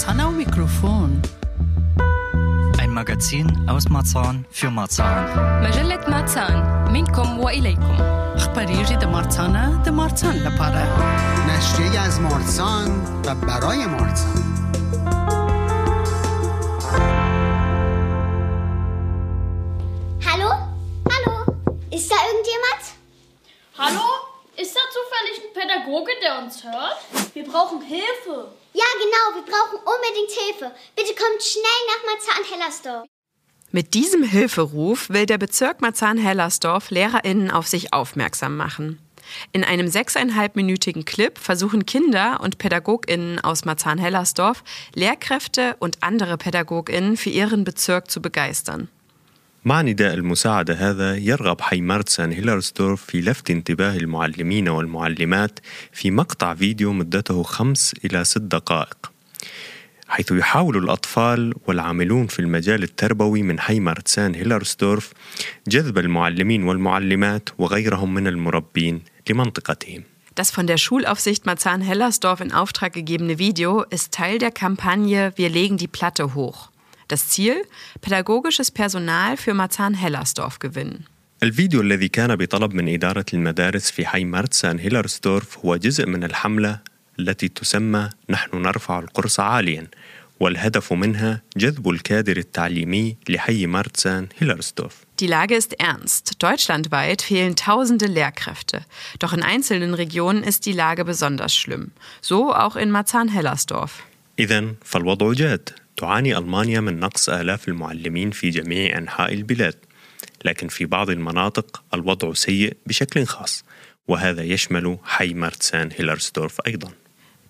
Marzana au Mikrofon. Ein Magazin aus Marzahn für Marzahn. مجلة مارسان منكم وإليكم أخباريجي د مارسانا د مارسان لپاره نشریه از مارسان و برای مارسان Hallo? Hallo? Ist da irgendjemand? Hallo? Ist da zufällig ein Pädagoge, der uns hört? Wir brauchen Hilfe. Ja, genau, wir brauchen unbedingt Hilfe. Bitte kommt schnell nach Marzahn-Hellersdorf. Mit diesem Hilferuf will der Bezirk Marzahn-Hellersdorf LehrerInnen auf sich aufmerksam machen. In einem sechseinhalbminütigen Clip versuchen Kinder und PädagogInnen aus Marzahn-Hellersdorf, Lehrkräfte und andere PädagogInnen für ihren Bezirk zu begeistern. مع نداء المساعدة هذا يرغب حي مارتسان هيلرسدورف في لفت انتباه المعلمين والمعلمات في مقطع فيديو مدته خمس إلى ست دقائق حيث يحاول الأطفال والعاملون في المجال التربوي من حي مارتسان هيلرسدورف جذب المعلمين والمعلمات وغيرهم من المربين لمنطقتهم Das von der Schulaufsicht Marzahn-Hellersdorf in Auftrag gegebene Video ist Teil der Kampagne Wir legen die Platte hoch. Das Ziel? Pädagogisches Personal für Marzahn-Hellersdorf gewinnen. الفيديو الذي كان بطلب من إدارة المدارس في حي مارتسان هيلرسدورف هو جزء من الحملة التي تسمى نحن نرفع القرص عاليا والهدف منها جذب الكادر التعليمي لحي مارتسان هيلرسدورف Die Lage ist ernst. Deutschlandweit fehlen tausende Lehrkräfte. Doch in einzelnen Regionen ist die Lage besonders schlimm. So auch in Marzahn-Hellersdorf. إذا فالوضع جاد تعاني ألمانيا من نقص آلاف المعلمين في جميع أنحاء البلاد لكن في بعض المناطق الوضع سيء بشكل خاص وهذا يشمل حي مارتسان هيلرسدورف أيضاً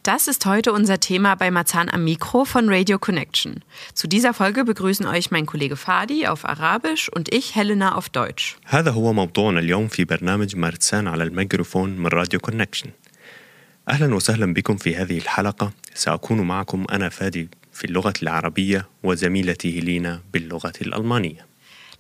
Das ist heute unser Thema bei Marzahn am Mikro von Radio Connection. Zu dieser Folge begrüßen euch mein Kollege Fadi auf Arabisch und ich, Helena, auf Deutsch. هذا هو موضوعنا اليوم في برنامج مارتسان على الميكروفون من راديو كونكشن أهلا وسهلا بكم في هذه الحلقة سأكون معكم أنا فادي في اللغة العربية وزميلتي هيلينا باللغة الألمانية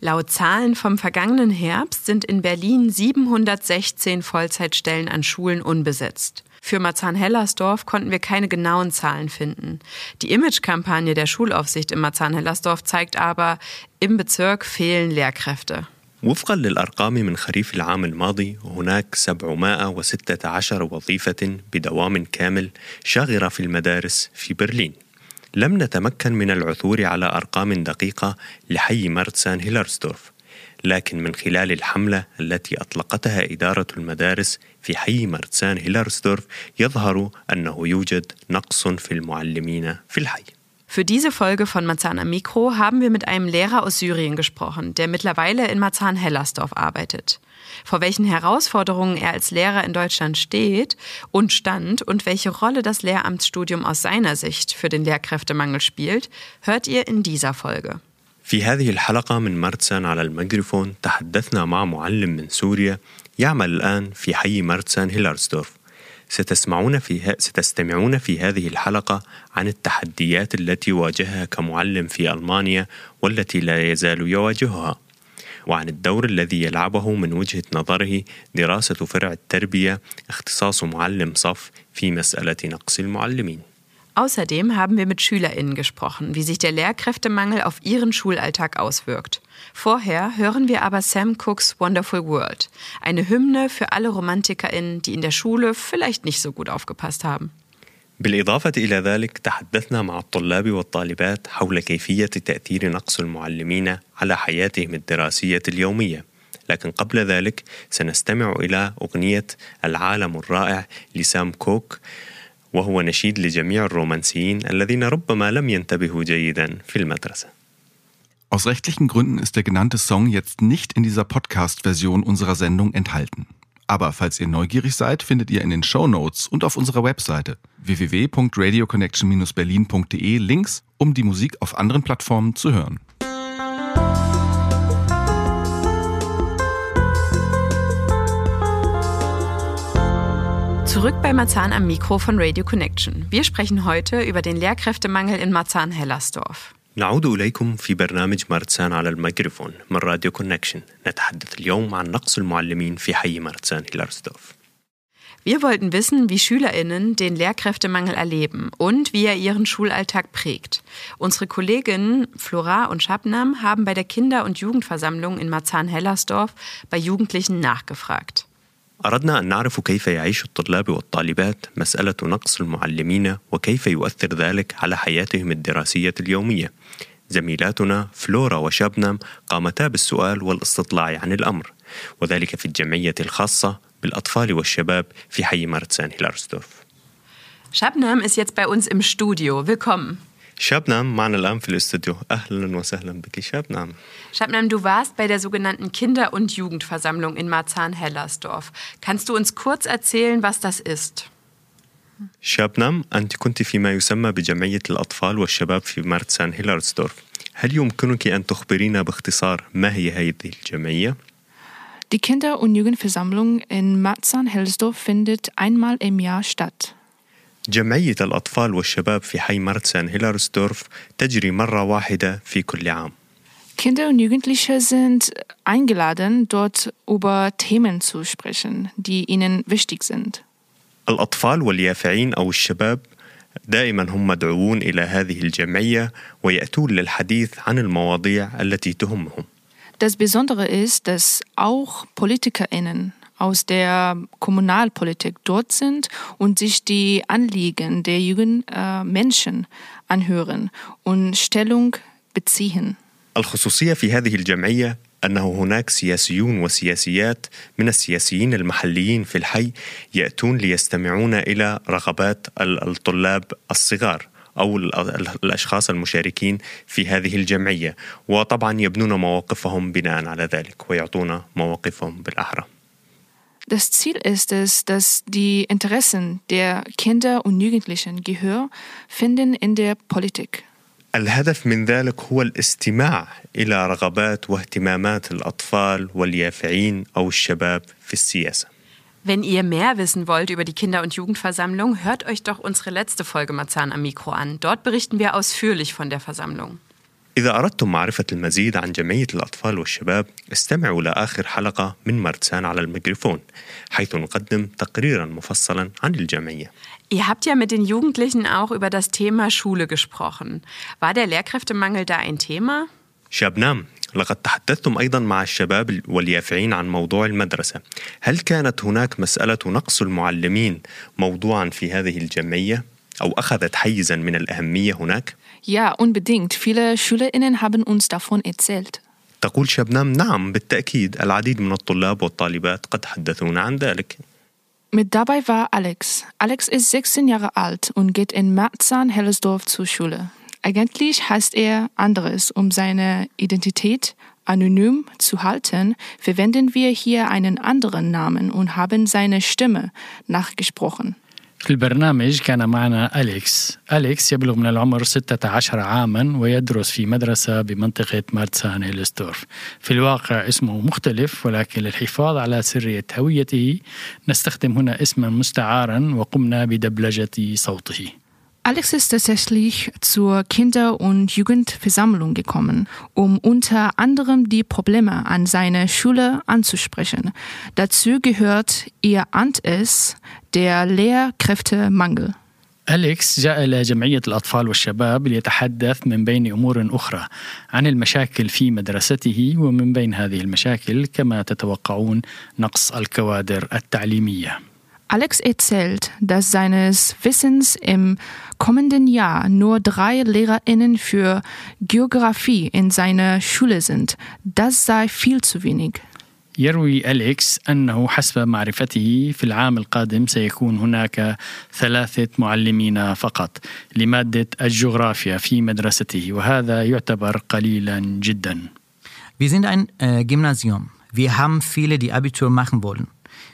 Laut Zahlen vom vergangenen Herbst sind in Berlin 716 Vollzeitstellen an Schulen unbesetzt. Für Marzahn-Hellersdorf konnten wir keine genauen Zahlen finden. Die Imagekampagne der Schulaufsicht in Marzahn-Hellersdorf zeigt aber, im Bezirk fehlen Lehrkräfte. وفقا للأرقام من خريف العام الماضي هناك 716 وظيفة بدوام كامل شاغرة في المدارس في برلين لم نتمكن من العثور على أرقام دقيقة لحي مارتسان هيلرسدورف لكن من خلال الحملة التي أطلقتها إدارة المدارس في حي مارتسان هيلرسدورف يظهر أنه يوجد نقص في المعلمين في الحي. Für diese Folge von Marzahn am Mikro haben wir mit einem Lehrer aus Syrien gesprochen, der mittlerweile in Marzahn-Hellersdorf arbeitet. Vor welchen Herausforderungen er als Lehrer in Deutschland steht und stand und welche Rolle das Lehramtsstudium aus seiner Sicht für den Lehrkräftemangel spielt, hört ihr in dieser Folge. في هذه الحلقة من مرتسان على الميكروفون تحدثنا مع معلم من سوريا يعمل الآن في حي مرتسان هيلرسدورف ستسمعون في. ستستمعون في هذه الحلقة عن التحديات التي واجهها كمعلم في ألمانيا والتي لا يزال يواجهها وعن الدور الذي يلعبه من وجهة نظره دراسة فرع التربية اختصاص معلم صف في مسألة نقص المعلمين Außerdem haben wir mit SchülerInnen gesprochen, wie sich der Lehrkräftemangel auf ihren Schulalltag auswirkt. Vorher hören wir aber Sam Cooks Wonderful World, eine Hymne für alle RomantikerInnen, die in der Schule vielleicht nicht so gut aufgepasst haben. بالإضافة إلى ذلك تحدثنا مع الطلاب والطالبات حول كيفية تأثير نقص المعلمين على حياتهم الدراسية اليومية لكن قبل ذلك سنستمع إلى أغنية العالم الرائع لسام كوك وهو نشيد لجميع الرومانسيين الذين ربما لم ينتبهوا جيدا في المدرسة Aus rechtlichen Gründen ist der genannte Song jetzt nicht in dieser Podcast-Version unserer Sendung enthalten. Aber falls ihr neugierig seid, findet ihr in den Show Notes und auf unserer Webseite www.radioconnection-berlin.de Links, um die Musik auf anderen Plattformen zu hören. Zurück bei Marzahn am Mikro von Radio Connection. Wir sprechen heute über den Lehrkräftemangel in Marzahn-Hellersdorf. نعود إليكم في برنامج مرتسان على الميكروفون من راديو كونكشن نتحدث اليوم عن نقص المعلمين في حي مرتسان هيلرسدورف Wir wollten wissen, wie Schülerinnen den Lehrkräftemangel erleben und wie er ihren Schulalltag prägt. Unsere Kolleginnen Flora und Schabnam haben bei der Kinder- und Jugendversammlung in Marzahn-Hellersdorf bei Jugendlichen nachgefragt. أردنا أن نعرف كيف يعيش الطلاب والطالبات مسألة نقص المعلمين وكيف يؤثر ذلك على حياتهم الدراسية اليومية. زميلاتنا فلورا وشابنم قامتا بالسؤال والاستطلاع عن الأمر وذلك في الجمعية الخاصة بالأطفال والشباب في حي مرتسان هيلارسدورف Shabnam ist jetzt bei uns im Studio. Willkommen. شابنم معنا الآن في الاستوديو أهلا وسهلا بك شابنم Shabnam, du warst bei der sogenannten Kinder- und Jugendversammlung in Marzahn-Hellersdorf. Kannst du uns kurz erzählen, was das ist? شابنم أنت كنت فيما يسمى بجمعية الأطفال والشباب في مرتسان هيلارسدورف هل يمكنك أن تخبرينا باختصار ما هي هذه الجمعية؟ Die Kinder- und Jugendversammlung in Marzahn-Hellersdorf findet einmal im Jahr statt. جمعية الأطفال والشباب في حي مرتسان هيلارسدورف تجري مرة واحدة في كل عام Kinder und Jugendliche sind eingeladen, dort über Themen zu sprechen, die ihnen wichtig sind. الأطفال واليافعين أو الشباب دائما هم مدعوون إلى هذه الجمعية ويأتون للحديث عن المواضيع التي تهمهم Das Besondere ist, dass auch PolitikerInnen aus der Kommunalpolitik dort sind und sich die Anliegen der jungen äh, Menschen anhören und Stellung beziehen. الخصوصية في هذه الجمعية أنه هناك سياسيون وسياسيات من السياسيين المحليين في الحي يأتون ليستمعون إلى رغبات ال- الطلاب الصغار أو ال- ال- الأشخاص المشاركين في هذه الجمعية وطبعا يبنون مواقفهم بناء على ذلك ويعطون مواقفهم بالأحرى Das Ziel ist es, dass die Interessen der Kinder und Jugendlichen Gehör finden in der Politik. الهدف من ذلك هو الاستماع إلى رغبات واهتمامات الأطفال واليافعين أو الشباب في السياسة Wenn ihr mehr wissen wollt über die Kinder- und Jugendversammlung, hört euch doch unsere letzte Folge Marzahn am Mikro an. Dort berichten wir ausführlich von der Versammlung. إذا أردتم معرفة المزيد عن جمعية الأطفال والشباب استمعوا لآخر حلقة من مرتسان على الميكروفون حيث نقدم تقريرا مفصلا عن الجمعية Ihr habt ja mit den Jugendlichen auch über das Thema Schule gesprochen. War der Lehrkräftemangel da ein Thema? شابنام لقد تحدثتم أيضا مع الشباب واليافعين عن موضوع المدرسة هل كانت هناك مسألة نقص المعلمين موضوعا في هذه الجمعية أو أخذت حيزا من الأهمية هناك؟ Ja, unbedingt. Viele SchülerInnen haben uns davon erzählt. تقول شبنام نعم بالتأكيد العديد من الطلاب والطالبات قد حدثونا عن ذلك Mit dabei war Alex. Alex ist 16 Jahre alt und geht in Marzahn-Hellersdorf zur Schule. Eigentlich heißt er anderes. Um seine Identität anonym zu halten, verwenden wir hier einen anderen Namen und haben seine Stimme nachgesprochen. في البرنامج كان معنا أليكس. أليكس يبلغ من العمر 16 عاما ويدرس في مدرسة بمنطقة مارتسان هيلستورف في الواقع اسمه مختلف ولكن للحفاظ على سرية هويته نستخدم هنا اسما مستعارا وقمنا بدبلجة صوته. Alex ist tatsächlich zur Kinder- und Jugendversammlung gekommen, um unter anderem die Probleme an seiner Schule anzusprechen. Dazu gehört, ihr ahnt es, der Lehrkräftemangel. أليكس جاء إلى جمعية الأطفال والشباب ليتحدث من بين أمور أخرى عن المشاكل في مدرسته ومن بين هذه المشاكل كما تتوقعون نقص الكوادر التعليمية Alex erzählt, dass seines Wissens im kommenden Jahr nur drei LehrerInnen für Geografie in seiner Schule sind. Das sei viel zu wenig. يروي أليكس أنه حسب معرفته في العام القادم سيكون هناك ثلاثة معلمين فقط لمادة الجغرافيا في مدرسته وهذا يعتبر قليلا جدا Wir sind ein äh, Gymnasium. Wir haben viele, die Abitur machen wollen.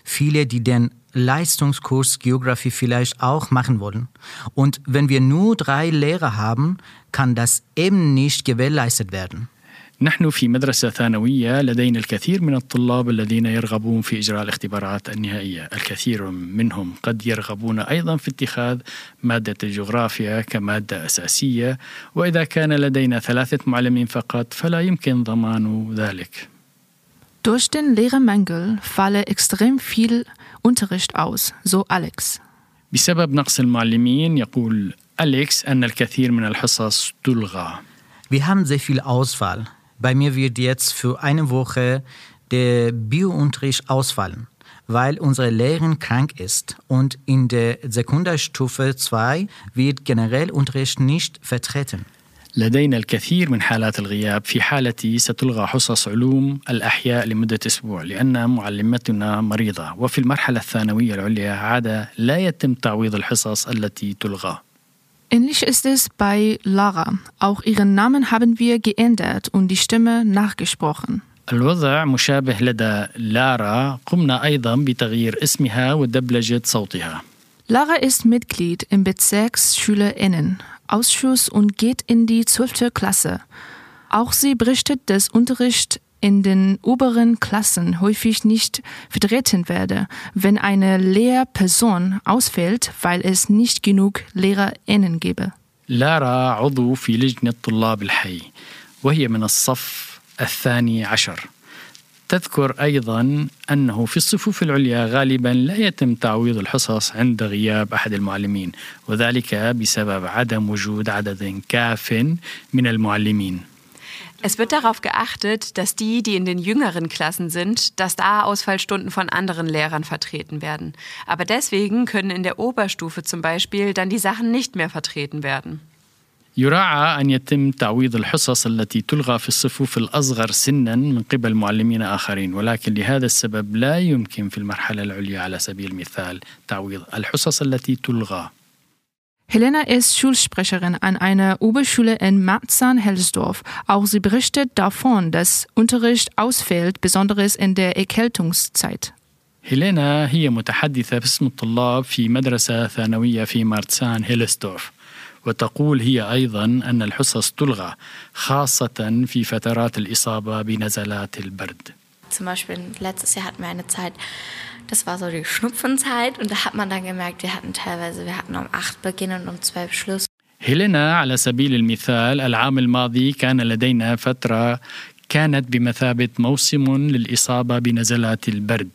Viele, die den Leistungskurs Geografie vielleicht auch machen wollen. Und wenn wir nur drei Lehrer haben, kann das eben nicht gewährleistet werden. نحن في مدرسة ثانوية لدينا الكثير من الطلاب الذين يرغبون في إجراء الاختبارات النهائية الكثير منهم قد يرغبون أيضا في اتخاذ مادة الجغرافيا كمادة أساسية وإذا كان لدينا ثلاثة معلمين فقط فلا يمكن ضمان ذلك Durch den Lehrermangel falle extrem viel Unterricht aus, so Alex. بسبب نقص المعلمين يقول أليكس أن الكثير من الحصص تلغى Wir haben sehr viel Auswahl. Bei mir wird jetzt für eine Woche der Biounterricht ausfallen, weil unsere Lehrerin krank ist. Und in der Sekundarstufe 2 wird generell Unterricht nicht vertreten. لدينا الكثير من حالات الغياب في حالتي ستلغى حصص علوم الأحياء لمدة أسبوع لأن معلمتنا مريضة. وفي المرحلة الثانوية العليا عادة لا يتم تعويض الحصص التي تلغى. Ähnlich ist es bei Lara. Auch ihren Namen haben wir geändert und die Stimme nachgesprochen. الوضع مشابه لدى لارا. قمنا أيضا بتغيير اسمها ودبلجة صوتها. Lara ist Mitglied im Bezirksschülerinnen Ausschuss und geht in die 12. Klasse. Auch sie berichtet, dass Unterricht in den oberen Klassen häufig nicht vertreten werde, wenn eine Lehrperson ausfällt, weil es nicht genug LehrerInnen gäbe. لارا عضو في لجنة طلاب الحي وهي من الصف الثاني عشر تذكر أيضا أنه في الصفوف العليا غالبا لا يتم تعويض الحصص عند غياب أحد المعلمين وذلك بسبب عدم وجود عدد كاف من المعلمين Es wird darauf geachtet, dass die, die in den jüngeren Klassen sind, dass da Ausfallstunden von anderen Lehrern vertreten werden. Aber deswegen können in der Oberstufe zum Beispiel dann die Sachen nicht mehr vertreten werden. يراعى أن يتم تعويض الحصص التي تلغى في الصفوف الأصغر سنا من قبل معلمين آخرين ولكن لهذا السبب لا يمكن في المرحلة العليا على سبيل المثال تعويض الحصص التي تلغى Helena ist Schulsprecherin an einer Oberschule in Marzahn-Hellsdorf. Auch sie berichtet davon, dass Unterricht ausfällt, besonders in der Erkältungszeit. هيلينا هي متحدثة باسم الطلاب في مدرسة ثانوية في مارتسان هيلسدورف وتقول هي أيضا أن الحصص تلغى خاصة في فترات الإصابة بنزلات البرد Zum Beispiel letztes Jahr hatten wir eine Zeit, das war so die Schnupfenzeit und da hat man dann gemerkt, wir hatten teilweise, wir hatten um 8 Beginn und um 12 Schluss. هيلينا على سبيل المثال العام الماضي كان لدينا فترة كانت بمثابة موسم للإصابة بنزلات البرد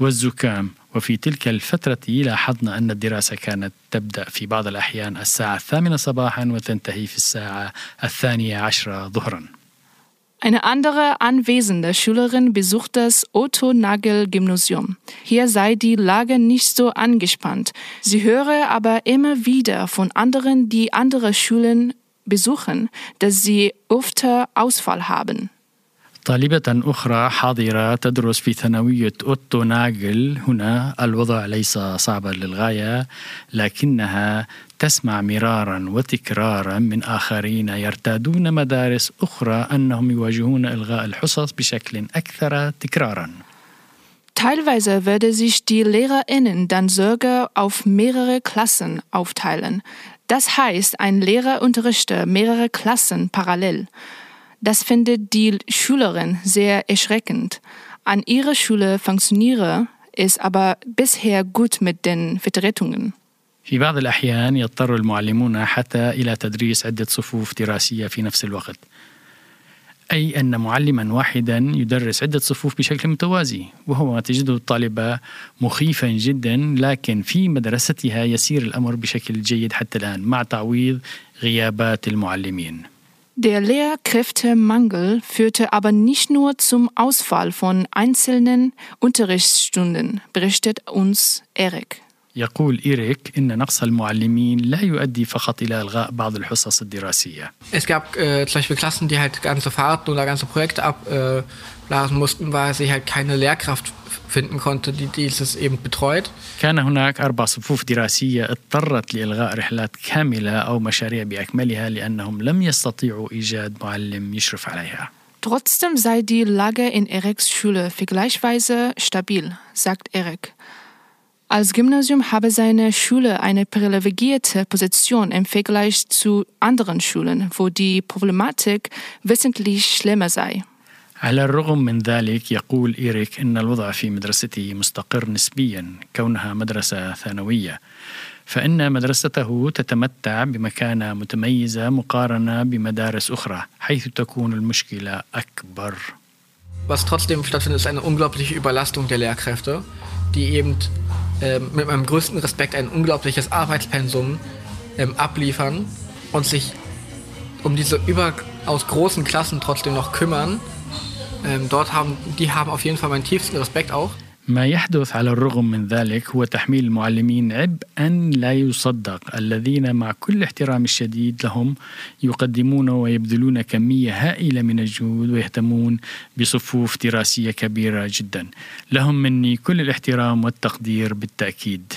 والزكام وفي تلك الفترة لاحظنا أن الدراسة كانت تبدأ في بعض الأحيان الساعة الثامنة صباحا وتنتهي في الساعة الثانية عشرة ظهرا Eine andere anwesende Schülerin besucht das Otto-Nagel-Gymnasium. Hier sei die Lage nicht so angespannt. Sie höre aber immer wieder von anderen, die andere Schulen besuchen, dass sie öfter Ausfall haben. طالبة أخرى حاضرة تدرس في ثانوية أوتو ناجل هنا الوضع ليس صعبا للغاية لكنها تسمع مرارا وتكرارا من آخرين يرتادون مدارس أخرى أنهم يواجهون إلغاء الحصص بشكل أكثر تكرارا Teilweise würde sich die LehrerInnen dann sogar auf mehrere Klassen aufteilen. Das heißt, ein Lehrer unterrichte mehrere Klassen parallel. Das findet die Schülerin sehr erschreckend. An ihrer Schule funktioniere es aber bisher gut mit den Vertretungen. في بعض الأحيان يضطر المعلمون حتى إلى تدريس عدة صفوف دراسية في نفس الوقت أي أن معلما واحدا يدرس عدة صفوف بشكل متوازي وهو ما تجده الطالبة مخيفا جدا لكن في مدرستها يسير الأمر بشكل جيد حتى الآن مع تعويض غيابات المعلمين Der Lehrkräftemangel führte aber nicht nur zum Ausfall von einzelnen Unterrichtsstunden, berichtet uns Erik. يقول إيريك إن نقص المعلمين لا يؤدي فقط إلى إلغاء بعض الحصص الدراسية. Es gab äh, zum Beispiel Klassen, die halt ganze Fahrten oder ganze Projekte abblasen mussten, weil sie halt keine Lehrkraft finden konnte, die dieses eben betreut. كان هناك أربع صفوف دراسية اضطرت لإلغاء رحلات كاملة أو مشاريع بأكملها لأنهم لم يستطيعوا إيجاد معلم يشرف عليها. Trotzdem sei die Lage in Eriks Schule vergleichsweise stabil, sagt Erik. Als Gymnasium habe seine Schule eine privilegierte Position im Vergleich zu anderen Schulen, wo die Problematik wesentlich schlimmer sei. على الرغم من ذلك يقول إيريك أن الوضع في مدرسته مستقر نسبيا كونها مدرسة ثانوية فإن مدرسته تتمتع بمكانة متميزة مقارنة بمدارس أخرى حيث تكون المشكلة أكبر was trotzdem stattfindet, ist eine unglaubliche Überlastung der Lehrkräfte, die eben äh, mit meinem größten Respekt ein unglaubliches Arbeitspensum ähm, abliefern und sich um diese überaus großen Klassen trotzdem noch kümmern. Ähm, dort haben, die haben auf jeden Fall meinen tiefsten Respekt auch. ما يحدث على الرغم من ذلك هو تحميل المعلمين عبئا لا يصدق. الذين مع كل احترام الشديد لهم يقدمون ويبذلون كمية هائلة من الجهود ويهتمون بصفوف دراسية كبيرة جدا. لهم مني كل الاحترام والتقدير بالتأكيد.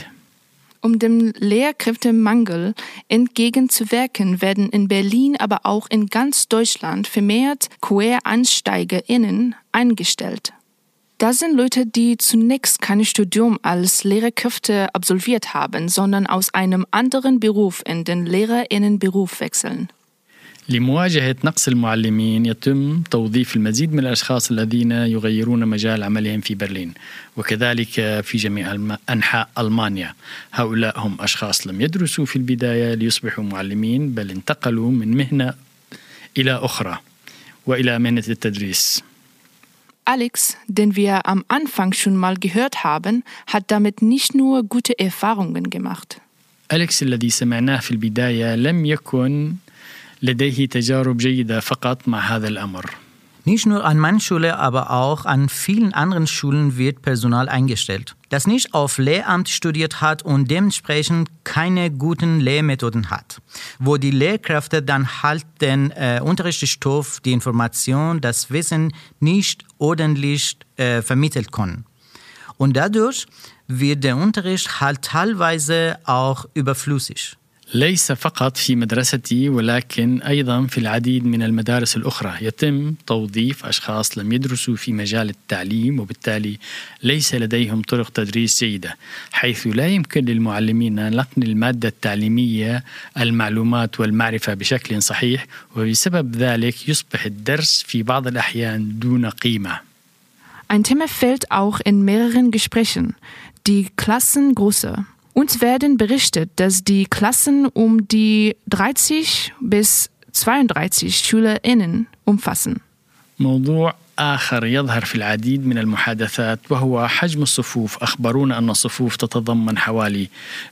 Um dem Lehrkräftemangel entgegenzuwirken, werden in Berlin, aber auch in ganz Deutschland vermehrt QuereinsteigerInnen eingestellt. Das sind Leute, die zunächst kein Studium als Lehrerkräfte absolviert haben, sondern aus einem anderen Beruf in den Lehrerinnenberuf wechseln. لمواجهة نقص المعلمين يتم توظيف المزيد من الأشخاص الذين يغيرون مجال عملهم في برلين وكذلك في جميع أنحاء ألمانيا هؤلاء هم أشخاص لم يدرسوا في البداية ليصبحوا معلمين بل انتقلوا من مهنة إلى أخرى وإلى مهنة التدريس Alex, den wir am Anfang schon mal gehört haben, hat damit nicht nur gute Erfahrungen gemacht. أليكس الذي سمعناه في البداية لم يكن لديه تجارب جيدة فقط مع هذا الأمر. Nicht nur an meiner Schule, aber auch an vielen anderen Schulen wird Personal eingestellt, das nicht auf Lehramt studiert hat und dementsprechend keine guten Lehrmethoden hat, wo die Lehrkräfte dann halt den äh, Unterrichtsstoff, die Information, das Wissen nicht ordentlich äh, vermittelt können. Und dadurch wird der Unterricht halt teilweise auch überflüssig. ليس فقط في مدرستي ولكن أيضا في العديد من المدارس الأخرى. يتم توظيف أشخاص لم يدرسوا في مجال التعليم وبالتالي ليس لديهم طرق تدريس جيدة حيث لا يمكن للمعلمين نقل المادة التعليمية المعلومات والمعرفة بشكل صحيح وبسبب ذلك يصبح الدرس في بعض الأحيان دون قيمة. Ein Thema fällt auch in mehreren Gesprächen, die Klassengröße. Uns werden berichtet, dass die Klassen um die 30 bis 32 SchülerInnen umfassen. موضوع آخر يظهر في العديد من المحادثات وهو حجم الصفوف أخبرونا أن الصفوف تتضمن حوالي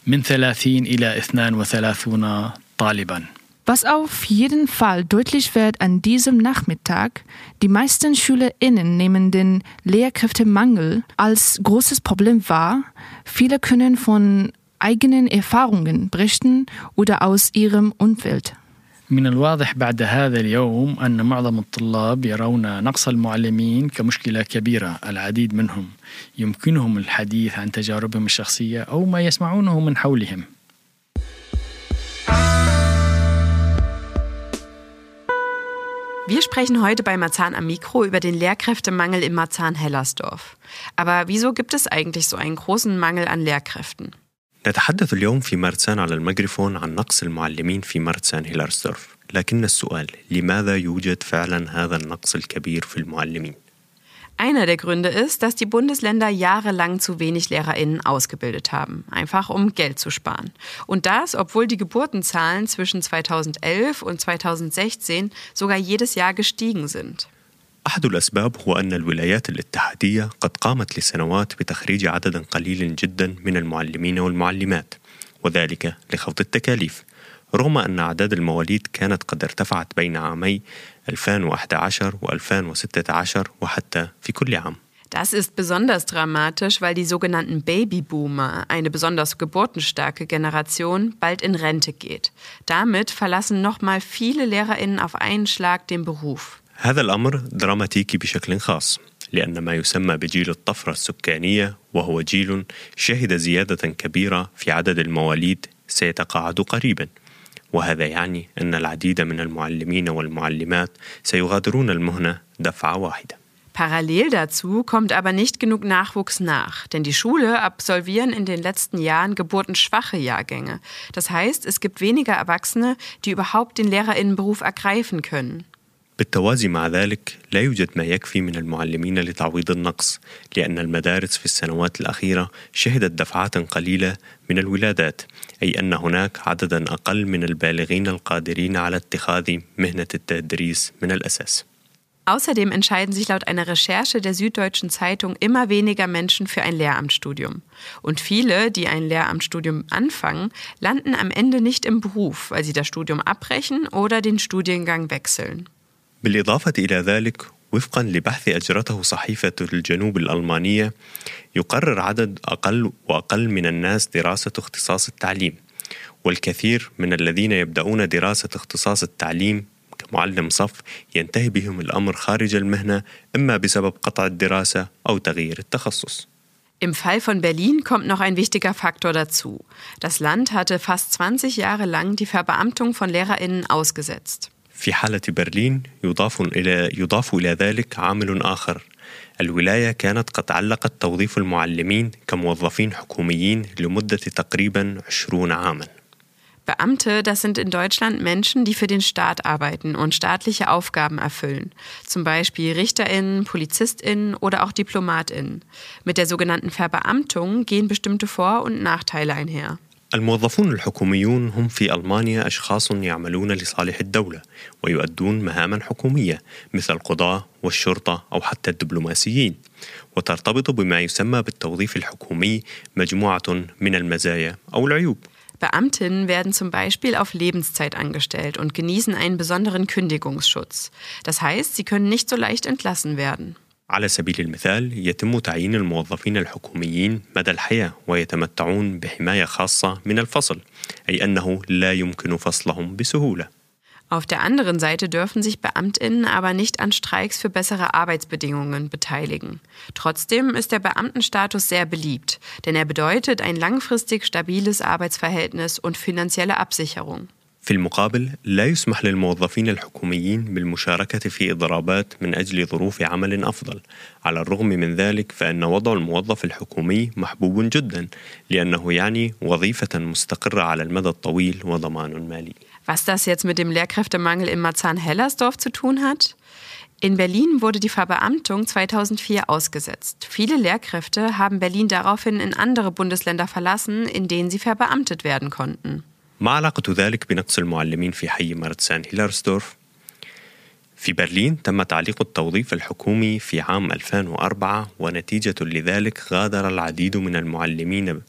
من 30 إلى 32 طالباً Was auf jeden Fall deutlich wird an diesem Nachmittag, die meisten SchülerInnen nehmen den Lehrkräftemangel als großes Problem wahr. Viele können von eigenen Erfahrungen berichten oder aus ihrem Umfeld. من الواضح بعد هذا اليوم أن معظم الطلاب يرون نقص المعلمين كمشكلة كبيرة العديد منهم يمكنهم الحديث عن تجاربهم الشخصية أو ما يسمعونه من حولهم Wir sprechen heute bei Marzahn am Mikro über den Lehrkräftemangel im Marzahn-Hellersdorf. Aber wieso gibt es eigentlich so einen großen Mangel an Lehrkräften? نتحدث اليوم في مرسان على الميكروفون عن نقص المعلمين في مرسان هيلارسدورف لكن السؤال لماذا يوجد فعلا هذا النقص الكبير في المعلمين؟ Einer der Gründe ist, dass die Bundesländer jahrelang zu wenig LehrerInnen ausgebildet haben, einfach um Geld zu sparen. Und das, obwohl die Geburtenzahlen zwischen 2011 und 2016 sogar jedes Jahr gestiegen sind. أحد الأسباب هو أن الولايات الاتحادية قد قامت لسنوات بتخريج عدد قليل جدا من المعلمين والمعلمات وذلك لخفض التكاليف رغم أن أعداد المواليد كانت قد ارتفعت بين عامي 2011 و2016 وحتى في كل عام Das ist besonders dramatisch, weil die sogenannten Babyboomer, eine besonders geburtenstarke Generation, bald in Rente geht. Damit verlassen nochmal viele LehrerInnen auf einen Schlag den Beruf. هذا الأمر دراماتيكي بشكل خاص لأن ما يسمى بجيل الطفرة السكانية وهو جيل شهد زيادة كبيرة في عدد المواليد سيتقاعد قريبا وهذا يعني أن العديد من المعلمين والمعلمات سيغادرون المهنة دفعة واحدة Parallel dazu kommt aber nicht genug Nachwuchs nach, denn die Schule absolvieren in den letzten Jahren geburtenschwache Jahrgänge. Das heißt, es gibt weniger Erwachsene, die überhaupt den Lehrerinnenberuf ergreifen können. بالتوازي مع ذلك لا يوجد ما يكفي من المعلمين لتعويض النقص لأن المدارس في السنوات الأخيرة شهدت دفعات قليلة من الولادات أي أن هناك عددا أقل من البالغين القادرين على اتخاذ مهنة التدريس من الأساس Außerdem entscheiden sich laut einer Recherche der Süddeutschen Zeitung immer weniger Menschen für ein Lehramtsstudium. Und viele, die ein Lehramtsstudium anfangen, landen am Ende nicht im Beruf, weil sie das Studium abbrechen oder den Studiengang wechseln. بالإضافة إلى ذلك وفقا لبحث أجرته صحيفة الجنوب الألمانية يقرر عدد أقل وأقل من الناس دراسة اختصاص التعليم والكثير من الذين يبدأون دراسة اختصاص التعليم كمعلم صف ينتهي بهم الأمر خارج المهنة إما بسبب قطع الدراسة أو تغيير التخصص Im Fall von Berlin kommt noch ein wichtiger Faktor dazu. Das Land hatte fast 20 Jahre lang die Verbeamtung von Lehrerinnen ausgesetzt. في حالة برلين يضاف إلى يضاف إلى ذلك عامل آخر الولاية كانت قد علقت توظيف المعلمين كموظفين حكوميين لمدة تقريبا 20 عاما Beamte, das sind in Deutschland Menschen, die für den Staat arbeiten und staatliche Aufgaben erfüllen. Zum Beispiel RichterInnen, PolizistInnen oder auch DiplomatInnen. Mit der sogenannten Verbeamtung gehen bestimmte Vor- und Nachteile einher. الموظفون الحكوميون هم في ألمانيا أشخاص يعملون لصالح الدولة ويؤدون مهاما حكومية مثل القضاة والشرطة أو حتى الدبلوماسيين وترتبط بما يسمى بالتوظيف الحكومي مجموعة من المزايا أو العيوب Beamtinnen werden zum Beispiel auf Lebenszeit angestellt und genießen einen besonderen Kündigungsschutz. Das heißt, sie können nicht so leicht entlassen werden. على سبيل المثال يتم تعيين الموظفين الحكوميين مدى الحياة ويتمتعون بحماية خاصة من الفصل أي أنه لا يمكن فصلهم بسهولة Auf der anderen Seite dürfen sich Beamtinnen aber nicht an Streiks für bessere Arbeitsbedingungen beteiligen. Trotzdem ist der Beamtenstatus sehr beliebt, denn er bedeutet ein langfristig stabiles Arbeitsverhältnis und finanzielle Absicherung. في المقابل لا يسمح للموظفين الحكوميين بالمشاركة في إضرابات من أجل ظروف عمل أفضل على الرغم من ذلك فإن وضع الموظف الحكومي محبوب جدا لأنه يعني وظيفة مستقرة على المدى الطويل وضمان مالي Was das jetzt mit dem Lehrkräftemangel in Marzahn-Hellersdorf zu tun hat? In Berlin wurde die Verbeamtung 2004 ausgesetzt. Viele Lehrkräfte haben Berlin daraufhin in andere Bundesländer verlassen, in denen sie verbeamtet werden konnten. ما علاقة ذلك بنقص المعلمين في حي مرتسان هيلارسدورف؟ في برلين تم تعليق التوظيف الحكومي في عام 2004 ونتيجة لذلك غادر العديد من المعلمين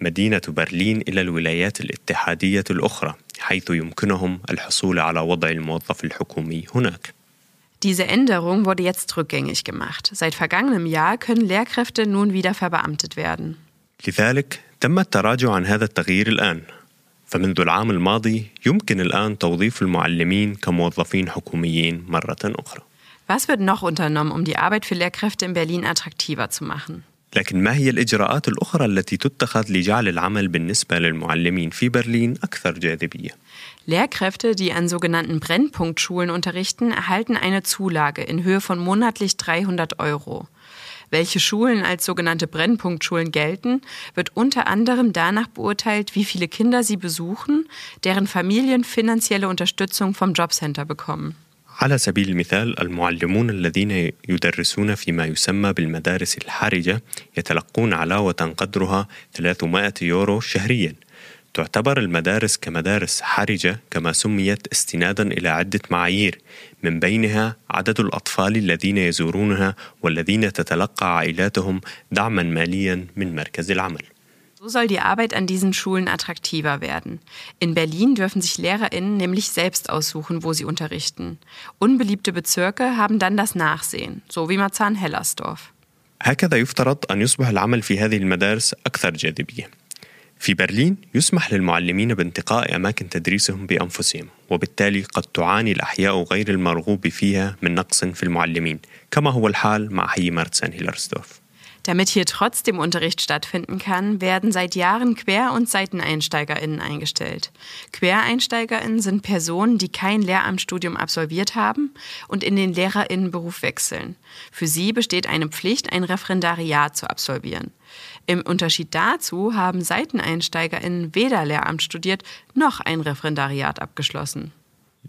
مدينة برلين إلى الولايات الاتحادية الأخرى حيث يمكنهم الحصول على وضع الموظف الحكومي هناك. Diese Änderung wurde jetzt rückgängig gemacht. Seit vergangenem Jahr können Lehrkräfte nun wieder verbeamtet werden. لذلك تم التراجع عن هذا التغيير الآن فمنذ العام الماضي يمكن الآن توظيف المعلمين كموظفين حكوميين مرة أخرى. Was wird noch unternommen, um die Arbeit für Lehrkräfte in Berlin attraktiver zu machen? لكن ما هي الإجراءات الأخرى التي تتخذ لجعل العمل بالنسبة للمعلمين في برلين أكثر جاذبية؟ Lehrkräfte, die an sogenannten Brennpunktschulen unterrichten, erhalten eine Zulage in Höhe von monatlich 300 Euro. Welche Schulen als sogenannte Brennpunktschulen gelten, wird unter anderem danach beurteilt, wie viele Kinder sie besuchen, deren Familien finanzielle Unterstützung vom Jobcenter bekommen. على سبيل المثال المعلمون الذين يدرسون فيما يسمى بالمدارس الحرجة يتلقون علاوة قدرها 300 يورو شهريا تعتبر المدارس كمدارس حرجة كما سميت استنادا إلى عدة معايير من بينها عدد الأطفال الذين يزورونها والذين تتلقى عائلاتهم دعما ماليا من مركز العمل So soll die Arbeit an diesen Schulen attraktiver werden. In Berlin dürfen sich LehrerInnen nämlich selbst aussuchen, wo sie unterrichten. Unbeliebte Bezirke haben dann das Nachsehen, so wie Marzahn-Hellersdorf. هكذا يفترض أن يصبح العمل في هذه المدارس أكثر جاذبية في برلين يسمح للمعلمين بانتقاء أماكن تدريسهم بأنفسهم وبالتالي قد تعاني الأحياء غير المرغوب فيها من نقص في المعلمين كما هو الحال مع حي مارتسان هيلرسدورف Damit hier trotzdem Unterricht stattfinden kann, werden seit Jahren Quer- und SeiteneinsteigerInnen eingestellt. QuereinsteigerInnen sind Personen, die kein Lehramtsstudium absolviert haben und in den LehrerInnenberuf wechseln. Für sie besteht eine Pflicht, ein Referendariat zu absolvieren. Im Unterschied dazu haben SeiteneinsteigerInnen weder Lehramt studiert noch ein Referendariat abgeschlossen.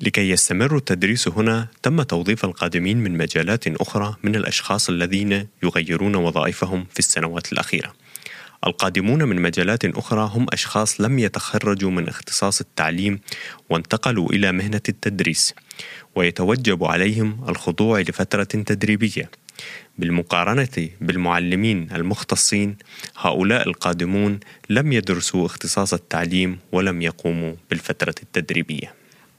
لكي يستمر التدريس هنا تم توظيف القادمين من مجالات أخرى من الأشخاص الذين يغيرون وظائفهم في السنوات الأخيرة القادمون من مجالات أخرى هم أشخاص لم يتخرجوا من اختصاص التعليم وانتقلوا إلى مهنة التدريس ويتوجب عليهم الخضوع لفترة تدريبية بالمقارنة بالمعلمين المختصين هؤلاء القادمون لم يدرسوا اختصاص التعليم ولم يقوموا بالفترة التدريبية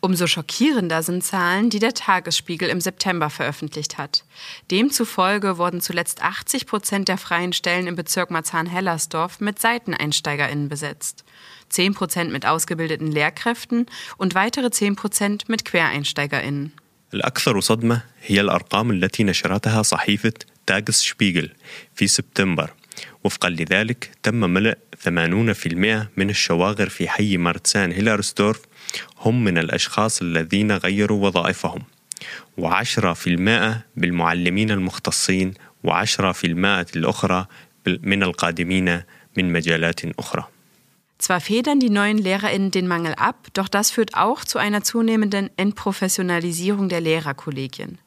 Umso schockierender sind Zahlen, die der Tagesspiegel im September veröffentlicht hat. Demzufolge wurden zuletzt 80 Prozent der freien Stellen im Bezirk Marzahn-Hellersdorf mit SeiteneinsteigerInnen besetzt, 10 Prozent mit ausgebildeten Lehrkräften und weitere 10 Prozent mit QuereinsteigerInnen. الأكثر صدمة هي الأرقام التي نشرتها صحيفة تاغس شبيغل في سبتمبر. وفقا لذلك تم ملء 80% من الشواغر في حي مارتسان هيلارستورف هم من الأشخاص الذين غيروا وظائفهم. و10% بالمعلمين المختصين و10% الأخرى من القادمين من مجالات أخرى. Zwar federn die neuen LehrerInnen den Mangel ab, doch das führt auch zu einer zunehmenden Entprofessionalisierung der Lehrerkollegien.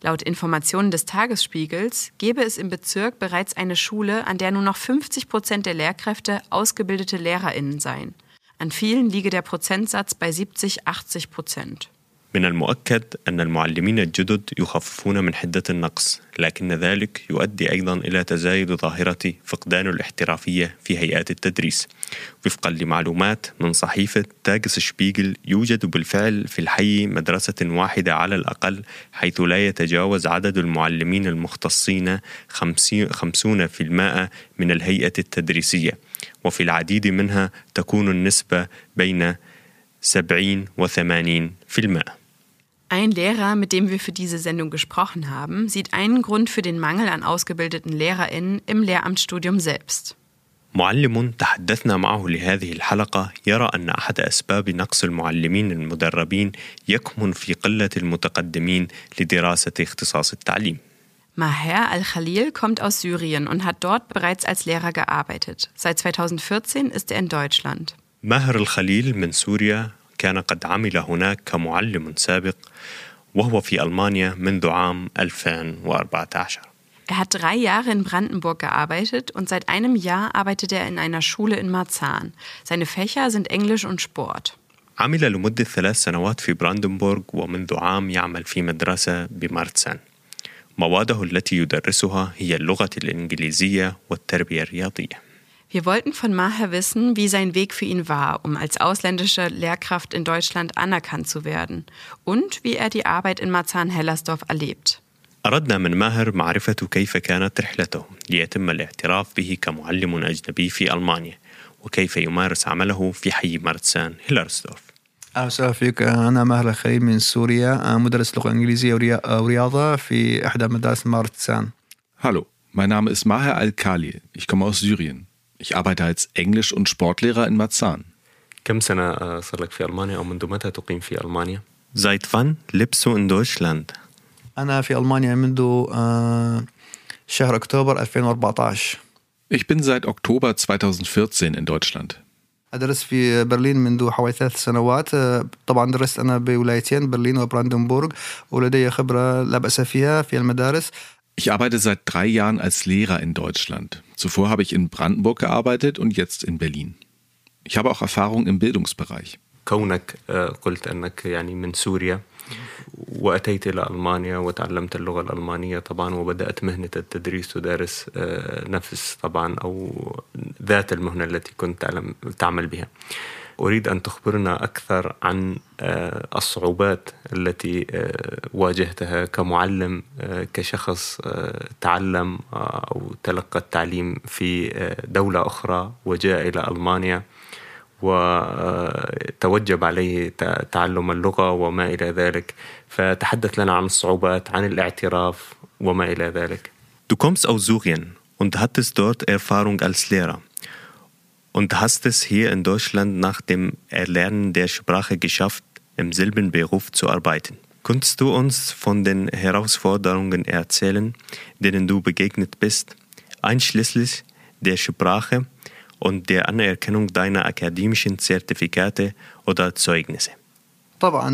Laut Informationen des Tagesspiegels gäbe es im Bezirk bereits eine Schule, an der nur noch 50 Prozent der Lehrkräfte ausgebildete LehrerInnen seien. An vielen liege der Prozentsatz bei 70, 80 Prozent. من المؤكد أن المعلمين الجدد يخففون من حدة النقص لكن ذلك يؤدي أيضا إلى تزايد ظاهرة فقدان الاحترافية في هيئات التدريس وفقا لمعلومات من صحيفة تاجس شبيغل يوجد بالفعل في الحي مدرسة واحدة على الأقل حيث لا يتجاوز عدد المعلمين المختصين 50% من الهيئة التدريسية وفي العديد منها تكون النسبة بين 70 و 80%. Ein Lehrer, mit dem wir für diese Sendung gesprochen haben, sieht einen Grund für den Mangel an ausgebildeten LehrerInnen im Lehramtsstudium selbst. معلم تحدثنا معه لهذه الحلقة يرى أن أحد أسباب نقص المعلمين المدربين يكمن في قلة المتقدمين لدراسة اختصاص التعليم. Maher Al-Khalil kommt aus Syrien und hat dort bereits als Lehrer gearbeitet. Seit 2014 ist er in Deutschland. ماهر الخليل من سوريا كان قد عمل هناك كمعلم سابق وهو في ألمانيا منذ عام 2014. Er hat drei Jahre in Brandenburg gearbeitet und seit einem Jahr arbeitet er in einer Schule in Marzahn. Seine Fächer sind Englisch und Sport. عمل لمدة ثلاث سنوات في براندنبورغ ومنذ عام يعمل في مدرسة بمارتسان موادة التي يدرسها هي اللغة الإنجليزية والتربية الرياضية Wir wollten von Maher wissen, wie sein Weg für ihn war, um als ausländische Lehrkraft in Deutschland anerkannt zu werden und wie er die Arbeit in Marzahn-Hellersdorf erlebt. أردنا من ماهر معرفة كيف كانت رحلته ليتم الاعتراف به كمعلم أجنبي في ألمانيا وكيف يمارس عمله في حي مارتسان هيلرسدورف أهلا وسهلا فيك أنا ماهر الخليل من سوريا مدرس لغة إنجليزية ورياضة في إحدى مدارس مارتسان Hallo, mein Name ist Maher Al-Khalil. Ich komme aus Syrien. Ich arbeite als Englisch- und Sportlehrer in Marzahn. كم سنة صار لك في ألمانيا أو منذ متى تقيم في ألمانيا؟ Seit wann lebst du in Deutschland? أنا في ألمانيا منذ شهر أكتوبر 2014 Ich bin seit Oktober 2014 in Deutschland. أدرس في برلين منذ حوالي ثلاث سنوات طبعا درست أنا بولايتين برلين وبراندنبورغ ولدي خبرة لا بأس فيها في المدارس Ich arbeite seit drei Jahren als Lehrer in Deutschland. Zuvor habe ich in Brandenburg gearbeitet und jetzt in Berlin. Ich habe auch Erfahrung im Bildungsbereich. كونك قلت أنك يعني من سوريا وأتيت إلى ألمانيا وتعلمت اللغة الألمانية طبعا وبدأت مهنة التدريس تدرس نفس طبعا أو ذات المهنة التي كنت تعمل بها أريد أن تخبرنا أكثر عن الصعوبات التي واجهتها كمعلم كشخص تعلم أو تلقى التعليم في دولة أخرى وجاء إلى ألمانيا وتوجب عليه تعلم اللغة وما إلى ذلك. فتحدث لنا عن الصعوبات عن الاعتراف وما إلى ذلك. Du kommst aus Syrien und hattest dort Erfahrung als Lehrer. und hast es hier in Deutschland nach dem Erlernen der Sprache geschafft, im selben Beruf zu arbeiten. Könntest du uns von den Herausforderungen erzählen, denen du begegnet bist, einschließlich der Sprache und der Anerkennung deiner akademischen Zertifikate oder Zeugnisse? طبعا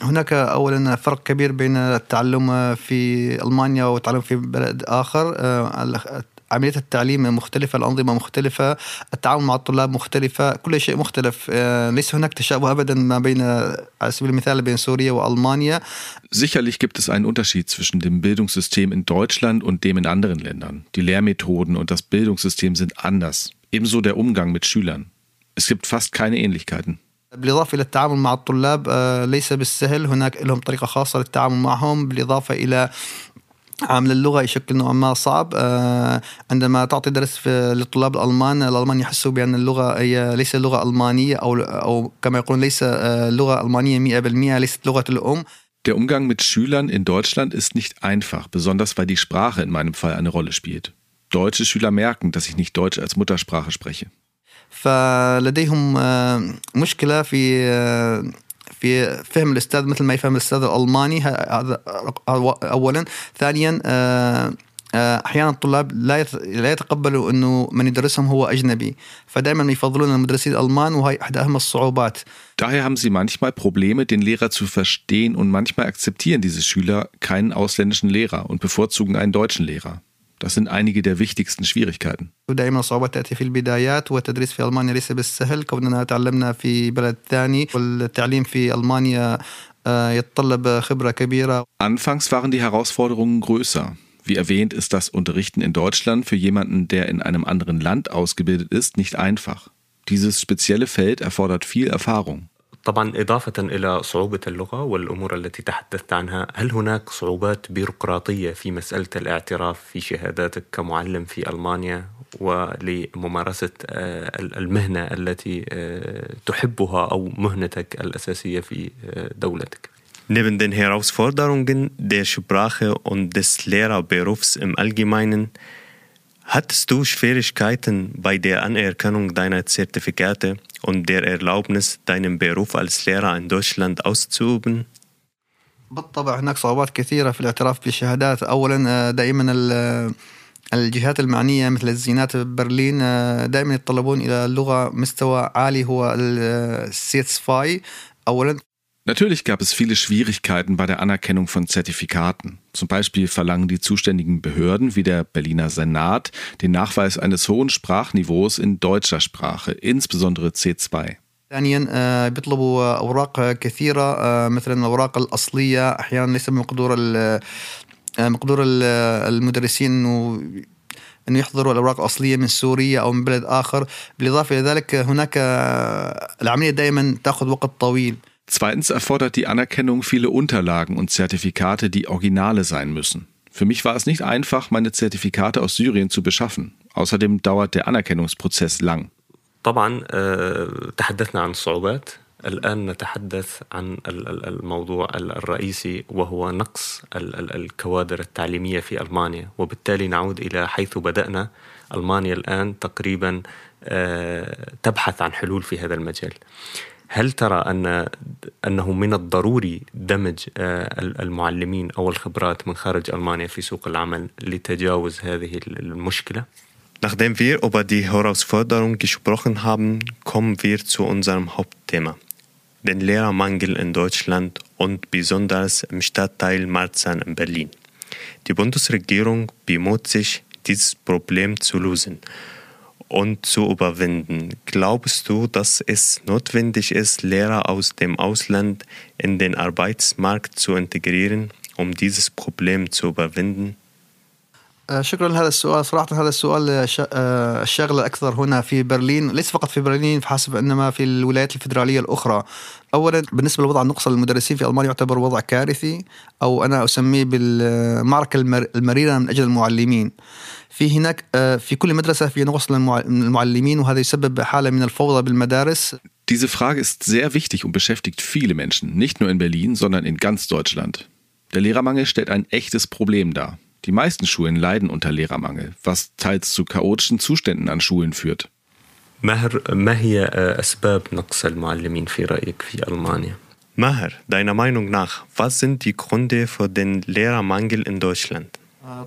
هناك اولا فرق كبير بين التعلم في المانيا والتعلم في بلد اخر عمليات التعليم مختلفة الأنظمة مختلفة التعامل مع الطلاب مختلفة كل شيء مختلف ليس هناك تشابه أبدا ما بين على سبيل المثال بين سوريا وألمانيا Sicherlich gibt es einen Unterschied zwischen dem Bildungssystem in Deutschland und dem in anderen Ländern. Die Lehrmethoden und das Bildungssystem sind anders. Ebenso der Umgang mit Schülern. Es gibt fast keine Ähnlichkeiten. بالإضافة إلى التعامل مع الطلاب ليس بالسهل هناك لهم طريقة خاصة للتعامل معهم بالإضافة إلى عامل اللغة يشكل نوعا ما صعب عندما تعطي درس للطلاب الألمان الألمان يحسوا بأن اللغة هي ليس لغة ألمانية أو أو كما يقولون ليس لغة ألمانية 100% ليست لغة الأم Der Umgang mit Schülern in Deutschland ist nicht einfach, besonders weil die Sprache in meinem Fall eine Rolle spielt. Deutsche Schüler merken, dass ich nicht Deutsch als Muttersprache spreche. فلديهم مشكلة في في فهم الاستاذ مثل ما يفهم الاستاذ الالماني هذا اولا ثانيا أحيانا الطلاب لا لا يتقبلوا انه من يدرسهم هو اجنبي فدائما يفضلون المدرسين الالمان وهي احد اهم الصعوبات Daher haben sie manchmal Probleme, den Lehrer zu verstehen und manchmal akzeptieren diese Schüler keinen ausländischen Lehrer und bevorzugen einen deutschen Lehrer. Das sind einige der wichtigsten Schwierigkeiten. دائما الصعوبات تأتي في البدايات والتدريس في ألمانيا ليس بالسهل كوننا تعلمنا في بلد ثاني والتعليم في ألمانيا يتطلب خبرة كبيرة. Anfangs waren die Herausforderungen größer. Wie erwähnt, ist das Unterrichten in Deutschland für jemanden, der in einem anderen Land ausgebildet ist, nicht einfach. Dieses spezielle Feld erfordert viel Erfahrung. طبعا إضافة إلى صعوبة اللغة والأمور التي تحدثت عنها هل هناك صعوبات بيروقراطية في مسألة الاعتراف في شهاداتك كمعلم في ألمانيا ولممارسة المهنة التي تحبها أو مهنتك الأساسية في دولتك؟ Neben den Herausforderungen der Sprache und des Lehrerberufs im Allgemeinen Hattest du Schwierigkeiten bei der Anerkennung deiner Zertifikate und der Erlaubnis, deinen Beruf als Lehrer in Deutschland auszuüben? بالطبع هناك صعوبات كثيرة في الاعتراف بالشهادات أولا دائما الجهات المعنية مثل الزينات برلين دائما يتطلبون إلى لغة مستوى عالي هو السيتس فاي أولا Natürlich gab es viele Schwierigkeiten bei der Anerkennung von Zertifikaten. Zum Beispiel verlangen die zuständigen Behörden wie der Berliner Senat den Nachweis eines hohen Sprachniveaus in deutscher Sprache, insbesondere C2. ثانيا بيطلبوا اوراق كثيره مثلا الاوراق الاصليه احيانا ليس بمقدور مقدور المدرسين انه انه يحضروا الاوراق الاصليه من سوريا او من بلد اخر بالاضافه الى ذلك هناك العمليه دائما تاخذ وقت طويل Zweitens erfordert die Anerkennung viele Unterlagen und Zertifikate, die Originale sein müssen. Für mich war es nicht einfach, meine Zertifikate aus Syrien zu beschaffen. Außerdem dauert der Anerkennungsprozess lang. طبعا تحدثنا عن الصعوبات الآن نتحدث عن الموضوع الرئيسي وهو نقص الكوادر التعليمية في ألمانيا وبالتالي نعود إلى حيث بدأنا ألمانيا الآن تقريبا تبحث عن حلول في هذا المجال هل ترى أن أنه من الضروري دمج المعلمين أو الخبرات من خارج ألمانيا في سوق العمل لتجاوز هذه المشكلة؟ Nachdem wir über die Herausforderung gesprochen haben, kommen wir zu unserem Hauptthema, den Lehrermangel in Deutschland und besonders im Stadtteil Marzahn in Berlin. Die Bundesregierung bemüht sich, dieses Problem zu lösen und zu überwinden. Glaubst du, dass es notwendig ist, Lehrer aus dem Ausland in den Arbeitsmarkt zu integrieren, um dieses Problem zu überwinden? شكرا لهذا السؤال صراحة هذا السؤال الشاغل الأكثر هنا في برلين ليس فقط في برلين فحسب إنما في الولايات الفيدرالية الأخرى أولا بالنسبة لوضع النقص للمدرسين في ألمانيا يعتبر وضع كارثي أو أنا أسميه بالمعركة المريرة من أجل المعلمين في هناك في كل مدرسة في نقص للمعلمين وهذا يسبب حالة من الفوضى بالمدارس Diese Frage ist sehr wichtig und beschäftigt viele Menschen, nicht nur in Berlin, sondern in ganz Deutschland. Der Lehrermangel stellt ein echtes Problem dar. Die meisten Schulen leiden unter Lehrermangel, was teils zu chaotischen Zuständen an Schulen führt. ما هي أسباب نقص المعلمين في رأيك في ألمانيا؟ Maher, deiner Meinung nach, was sind die Gründe für den Lehrermangel in Deutschland?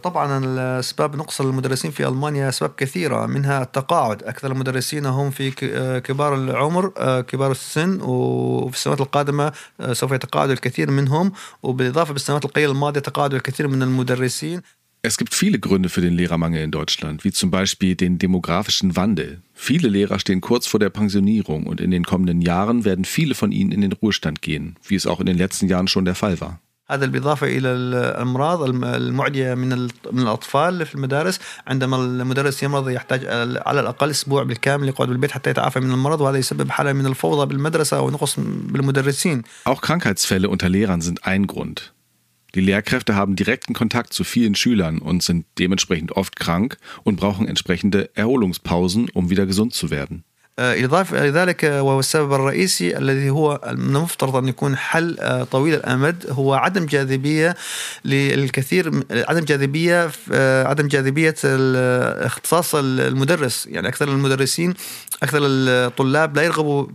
طبعا اسباب نقص المدرسين في المانيا اسباب كثيره منها التقاعد اكثر المدرسين هم في كبار العمر كبار السن وفي السنوات القادمه سوف يتقاعد الكثير منهم وبالاضافه بالسنوات القليله الماضيه تقاعد الكثير من المدرسين Es gibt viele Gründe für den Lehrermangel in Deutschland, wie zum Beispiel den demografischen Wandel. Viele Lehrer stehen kurz vor der Pensionierung und in den kommenden Jahren werden viele von ihnen in den Ruhestand gehen, wie es auch in den letzten Jahren schon der Fall war. هذا بالإضافة إلى الأمراض المعدية من من الأطفال في المدارس عندما المدرس يمرض يحتاج على الأقل أسبوع بالكامل يقعد بالبيت حتى يتعافى من المرض وهذا يسبب حالة من الفوضى بالمدرسة ونقص بالمدرسين. Auch Krankheitsfälle unter Lehrern sind ein Grund. Die Lehrkräfte haben direkten Kontakt zu vielen Schülern und sind dementsprechend oft krank und brauchen entsprechende Erholungspausen, um wieder gesund zu werden. إضافة إلى ذلك وهو السبب الرئيسي الذي هو من المفترض أن يكون حل طويل الأمد هو عدم جاذبية للكثير عدم جاذبية عدم جاذبية اختصاص المدرس يعني أكثر المدرسين أكثر الطلاب لا يرغبوا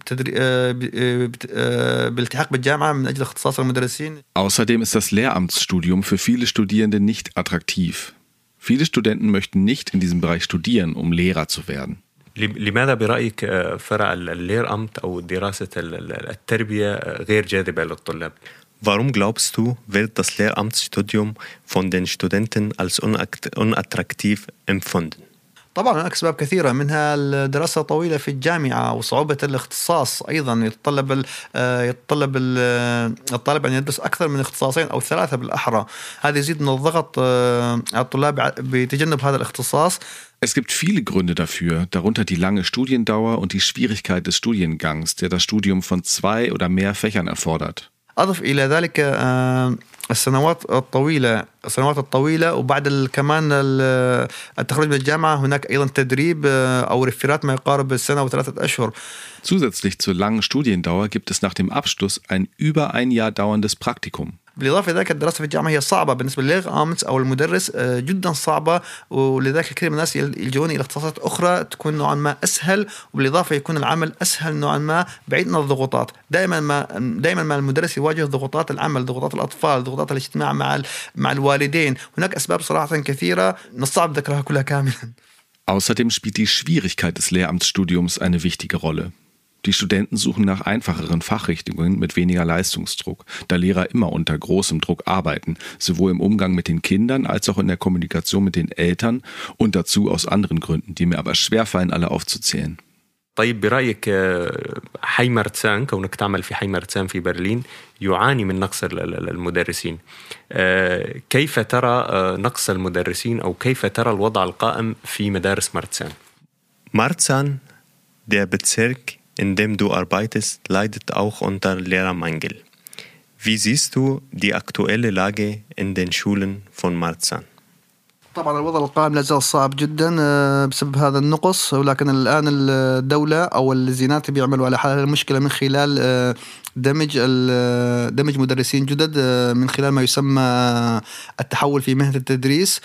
بالالتحاق بالجامعة من أجل اختصاص المدرسين. Außerdem ist das Lehramtsstudium für viele Studierende nicht attraktiv. Viele Studenten möchten nicht in diesem Bereich studieren, um Lehrer zu werden. لماذا برأيك فرع الليرأمت أو دراسة التربية غير جاذبة للطلاب؟ Warum glaubst du, wird das Lehramtsstudium von den Studenten als unattraktiv empfunden? طبعا هناك اسباب كثيرة منها الدراسه طويلة في الجامعة وصعوبة الاختصاص أيضا. يتطلب يتطلب الطالب أن يدرس أكثر من اختصاصين أو ثلاثة بالأحرى. هذا يزيد من الضغط على الطلاب بتجنب هذا الاختصاص. Es gibt viele Gründe dafür, darunter die lange Studiendauer und die Schwierigkeit des Studiengangs, der das Studium von zwei oder mehr Fächern erfordert. أضف إلى ذلك السنوات الطويلة السنوات الطويلة وبعد كمان التخرج من الجامعة هناك أيضا تدريب أو ريفيرات ما يقارب السنة وثلاثة أشهر Zusätzlich zur langen Studiendauer gibt es nach dem Abschluss ein über ein Jahr dauerndes Praktikum. بالإضافة لذلك الدراسة في الجامعة هي صعبة بالنسبة للغ آمس أو المدرس جدا صعبة ولذلك كثير من الناس يلجؤون إلى اختصاصات أخرى تكون نوعا ما أسهل وبالإضافة يكون العمل أسهل نوعا ما بعيد عن الضغوطات. دائما ما دائما ما المدرس يواجه ضغوطات العمل ضغوطات الأطفال ضغوطات الاجتماع مع مع الوالدين. هناك أسباب صراحة كثيرة من الصعب ذكرها كلها كاملا. Außerdem spielt die Schwierigkeit des Lehramtsstudiums eine wichtige Rolle. Die Studenten suchen nach einfacheren Fachrichtungen mit weniger Leistungsdruck, da Lehrer immer unter großem Druck arbeiten, sowohl im Umgang mit den Kindern als auch in der Kommunikation mit den Eltern und dazu aus anderen Gründen, die mir aber schwerfallen, alle aufzuzählen. طيب برأيك حي مرتسان كونك تعمل في حي مرتسان في برلين يعاني من نقص المدرسين كيف ترى نقص المدرسين أو كيف ترى الوضع القائم في مدارس مرتسان؟ Marzahn, der Bezirk, in dem du arbeitest, leidet auch unter Lehrermangel. Wie siehst du die aktuelle Lage in den Schulen von Marzahn? طبعا الوضع القائم لا زال صعب جدا بسبب هذا النقص ولكن الآن الدولة أو الزينات بيعملوا على حل المشكلة من خلال دمج دمج مدرسين جدد من خلال ما يسمى التحول في مهنة التدريس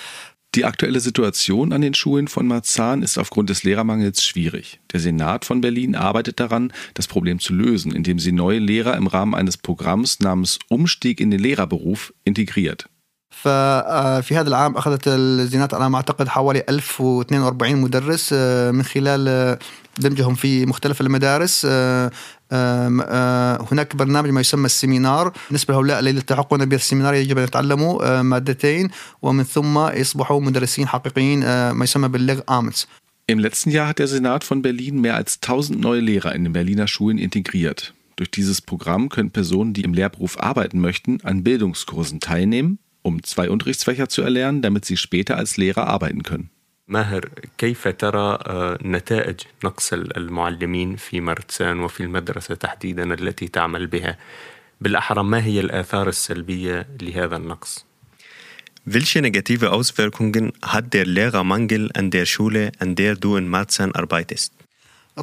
Die aktuelle Situation an den Schulen von Marzahn ist aufgrund des Lehrermangels schwierig. Der Senat von Berlin arbeitet daran, das Problem zu lösen, indem sie neue Lehrer im Rahmen eines Programms namens Umstieg in den Lehrerberuf integriert. ففي هذا العام أخذت الزينات على ما أعتقد حوالي 1042 مدرس من خلال دمجهم في مختلف المدارس هناك برنامج ما يسمى السيمينار بالنسبة لهؤلاء الذين يلتحقون بالسيمينار يجب أن يتعلموا مادتين ومن ثم يصبحوا مدرسين حقيقيين ما يسمى باللغ آمنس Im letzten Jahr hat der Senat von Berlin mehr als 1000 neue Lehrer in den Berliner Schulen integriert. Durch dieses Programm können Personen, die im Lehrberuf arbeiten möchten, an Bildungskursen teilnehmen um zwei Unterrichtsfächer zu erlernen, damit sie später als Lehrer arbeiten können. ماهر كيف ترى نتائج نقص المعلمين في مرتسان وفي المدرسة تحديدا التي تعمل بها بالأحرى ما هي الآثار السلبية لهذا النقص؟ Welche negative Auswirkungen hat der Lehrermangel an der Schule, an der du in Marzahn arbeitest?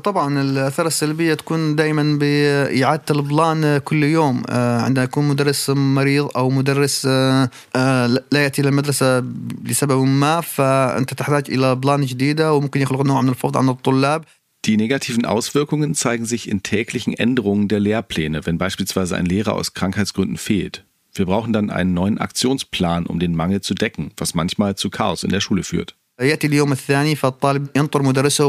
طبعا الاثار السلبيه تكون دائما باعاده البلان كل يوم عندما يكون مدرس مريض او مدرس لا ياتي الى المدرسه لسبب ما فانت تحتاج الى بلان جديده وممكن يخلق نوع من الفوضى عند الطلاب Die negativen Auswirkungen zeigen sich in täglichen Änderungen der Lehrpläne, wenn beispielsweise ein Lehrer aus Krankheitsgründen fehlt. Wir brauchen dann einen neuen Aktionsplan, um den Mangel zu decken, was manchmal zu Chaos in der Schule führt. ياتي اليوم الثاني فالطالب ينطر مدرسه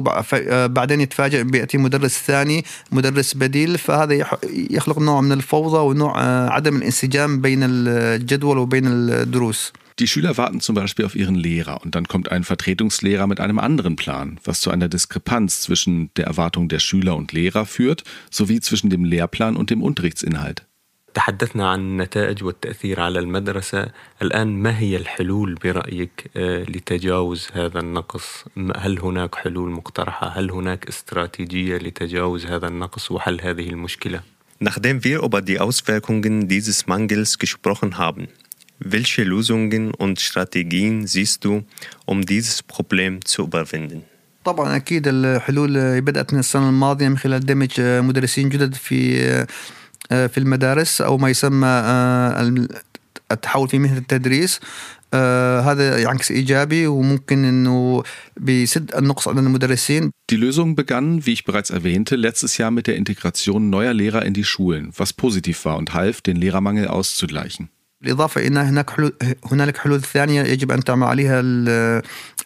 بعدين يتفاجئ بياتي مدرس ثاني مدرس بديل فهذا يخلق نوع من الفوضى ونوع عدم الانسجام بين الجدول وبين الدروس Die Schüler warten zum Beispiel auf ihren Lehrer und dann kommt ein Vertretungslehrer mit einem anderen Plan, was zu einer Diskrepanz zwischen der Erwartung der Schüler und Lehrer führt, sowie zwischen dem Lehrplan und dem Unterrichtsinhalt. تحدثنا عن النتائج والتأثير على المدرسة. الآن ما هي الحلول برأيك لتجاوز هذا النقص؟ هل هناك حلول مقترحة؟ هل هناك استراتيجية لتجاوز هذا النقص؟ وحل هذه المشكلة؟ Nachdem wir über die Auswirkungen dieses Mangels gesprochen haben, welche Lösungen und Strategien siehst du, um dieses Problem zu überwinden? طبعا أكيد الحلول بدأت من السنة الماضية من خلال دمج مدرسين جدد في في المدارس او ما يسمى التحول في مهنه التدريس هذا ينعكس ايجابي وممكن انه بيسد النقص عند المدرسين. Die Lösung begann, wie ich bereits erwähnte, letztes Jahr mit der Integration neuer Lehrer in die Schulen, was positiv war und half, den Lehrermangel auszugleichen. بالإضافة إلى هناك حلول هنالك حلول ثانية يجب أن تعمل عليها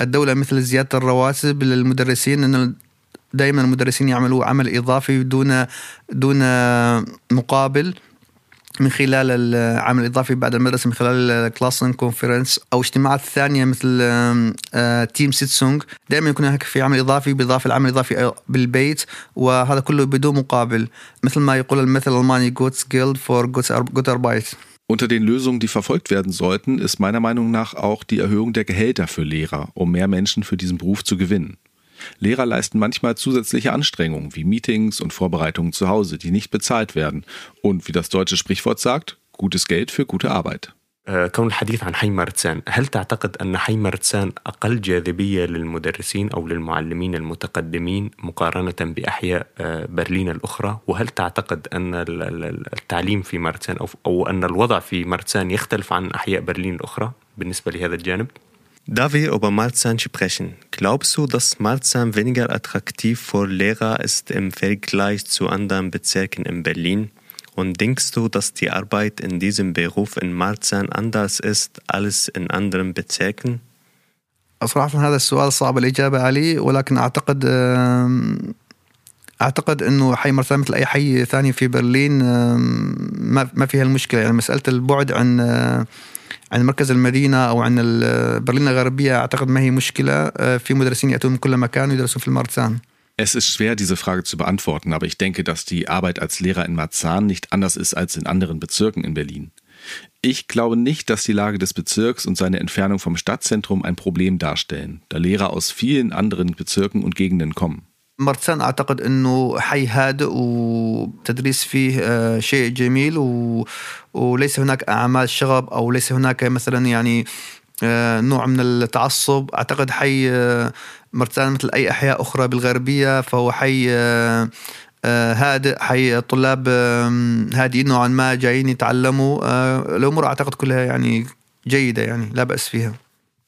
الدولة مثل زيادة الرواتب للمدرسين أن دائما المدرسين يعملوا عمل إضافي دون دون مقابل من خلال العمل الإضافي بعد المدرسة من خلال كلاس كونفرنس أو اجتماعات ثانية مثل تيم سيتسونج دائما يكون هناك في عمل إضافي بإضافة العمل الإضافي بالبيت وهذا كله بدون مقابل مثل ما يقول المثل الألماني جوتس جيلد فور جوت أربايت Unter den Lösungen, die verfolgt werden sollten, ist meiner Meinung nach auch die Erhöhung der Gehälter für Lehrer, um mehr Menschen für diesen Beruf zu gewinnen. Lehrer leisten manchmal zusätzliche Anstrengungen wie Meetings und Vorbereitungen zu Hause, die nicht bezahlt werden. Und wie das deutsche Sprichwort sagt, gutes Geld für gute Arbeit. كون الحديث عن حي مرتسان هل تعتقد أن حي مرتسان أقل جاذبية للمدرسين أو للمعلمين المتقدمين مقارنة بأحياء برلين الأخرى وهل تعتقد أن التعليم في مرتسان أو أن الوضع في مرتسان يختلف عن أحياء برلين الأخرى بالنسبة لهذا الجانب؟ Da wir über Marzahn sprechen, glaubst du, dass Marzahn weniger attraktiv für Lehrer ist im Vergleich zu anderen Bezirken in Berlin? Und denkst du, dass die Arbeit in diesem Beruf in Marzahn anders ist als in anderen Bezirken? صراحة هذا السؤال صعب الإجابة عليه ولكن أعتقد أعتقد أنه حي مرسان مثل أي حي ثاني في برلين ما فيها المشكلة يعني مسألة البعد عن عن مركز المدينة أو عن برلين الغربية أعتقد ما هي مشكلة في مدرسين يأتون من كل مكان ويدرسون في المارزان Es ist schwer, diese Frage zu beantworten, aber ich denke, dass die Arbeit als Lehrer in Marzahn nicht anders ist als in anderen Bezirken in Berlin. Ich glaube nicht, dass die Lage des Bezirks und seine Entfernung vom Stadtzentrum ein Problem darstellen, da Lehrer aus vielen anderen Bezirken und Gegenden kommen. مرسان أعتقد إنه حي هادئ وتدريس فيه شيء جميل و... وليس هناك أعمال شغب أو ليس هناك مثلا يعني نوع من التعصب. أعتقد حي مرسان مثل أي أحياء أخرى بالغربية فهو حي هادئ حي طلاب هادئين نوعا ما جايين يتعلموا. الأمور أعتقد كلها يعني جيدة يعني لا بأس فيها.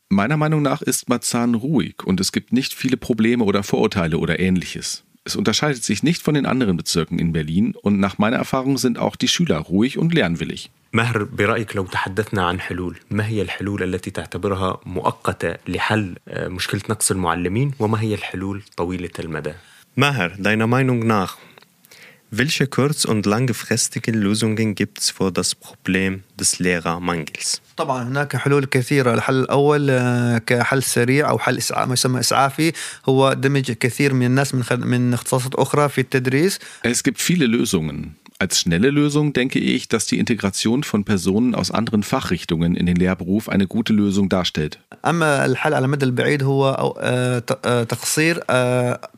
Meiner Meinung nach ist Marzahn ruhig und es gibt nicht viele Probleme oder Vorurteile oder ähnliches. Es unterscheidet sich nicht von den anderen Bezirken in Berlin und nach meiner Erfahrung sind auch die Schüler ruhig und lernwillig. ماهر برأيك لو تحدثنا عن حلول ما هي الحلول التي تعتبرها مؤقتة لحل مشكلة نقص المعلمين وما هي الحلول طويلة المدى ماهر deiner Meinung nach welche kurz- und langfristigen Lösungen gibt es für das Problem des Lehrermangels? طبعا هناك حلول كثيرة الحل الأول كحل سريع أو حل إسعاف ما يسمى إسعافي هو دمج كثير من الناس من من اختصاصات أخرى في التدريس Es gibt viele Lösungen. Als schnelle Lösung denke ich, dass die Integration von Personen aus anderen Fachrichtungen in den Lehrberuf eine gute Lösung darstellt. أما الحل على المدى البعيد هو تقصير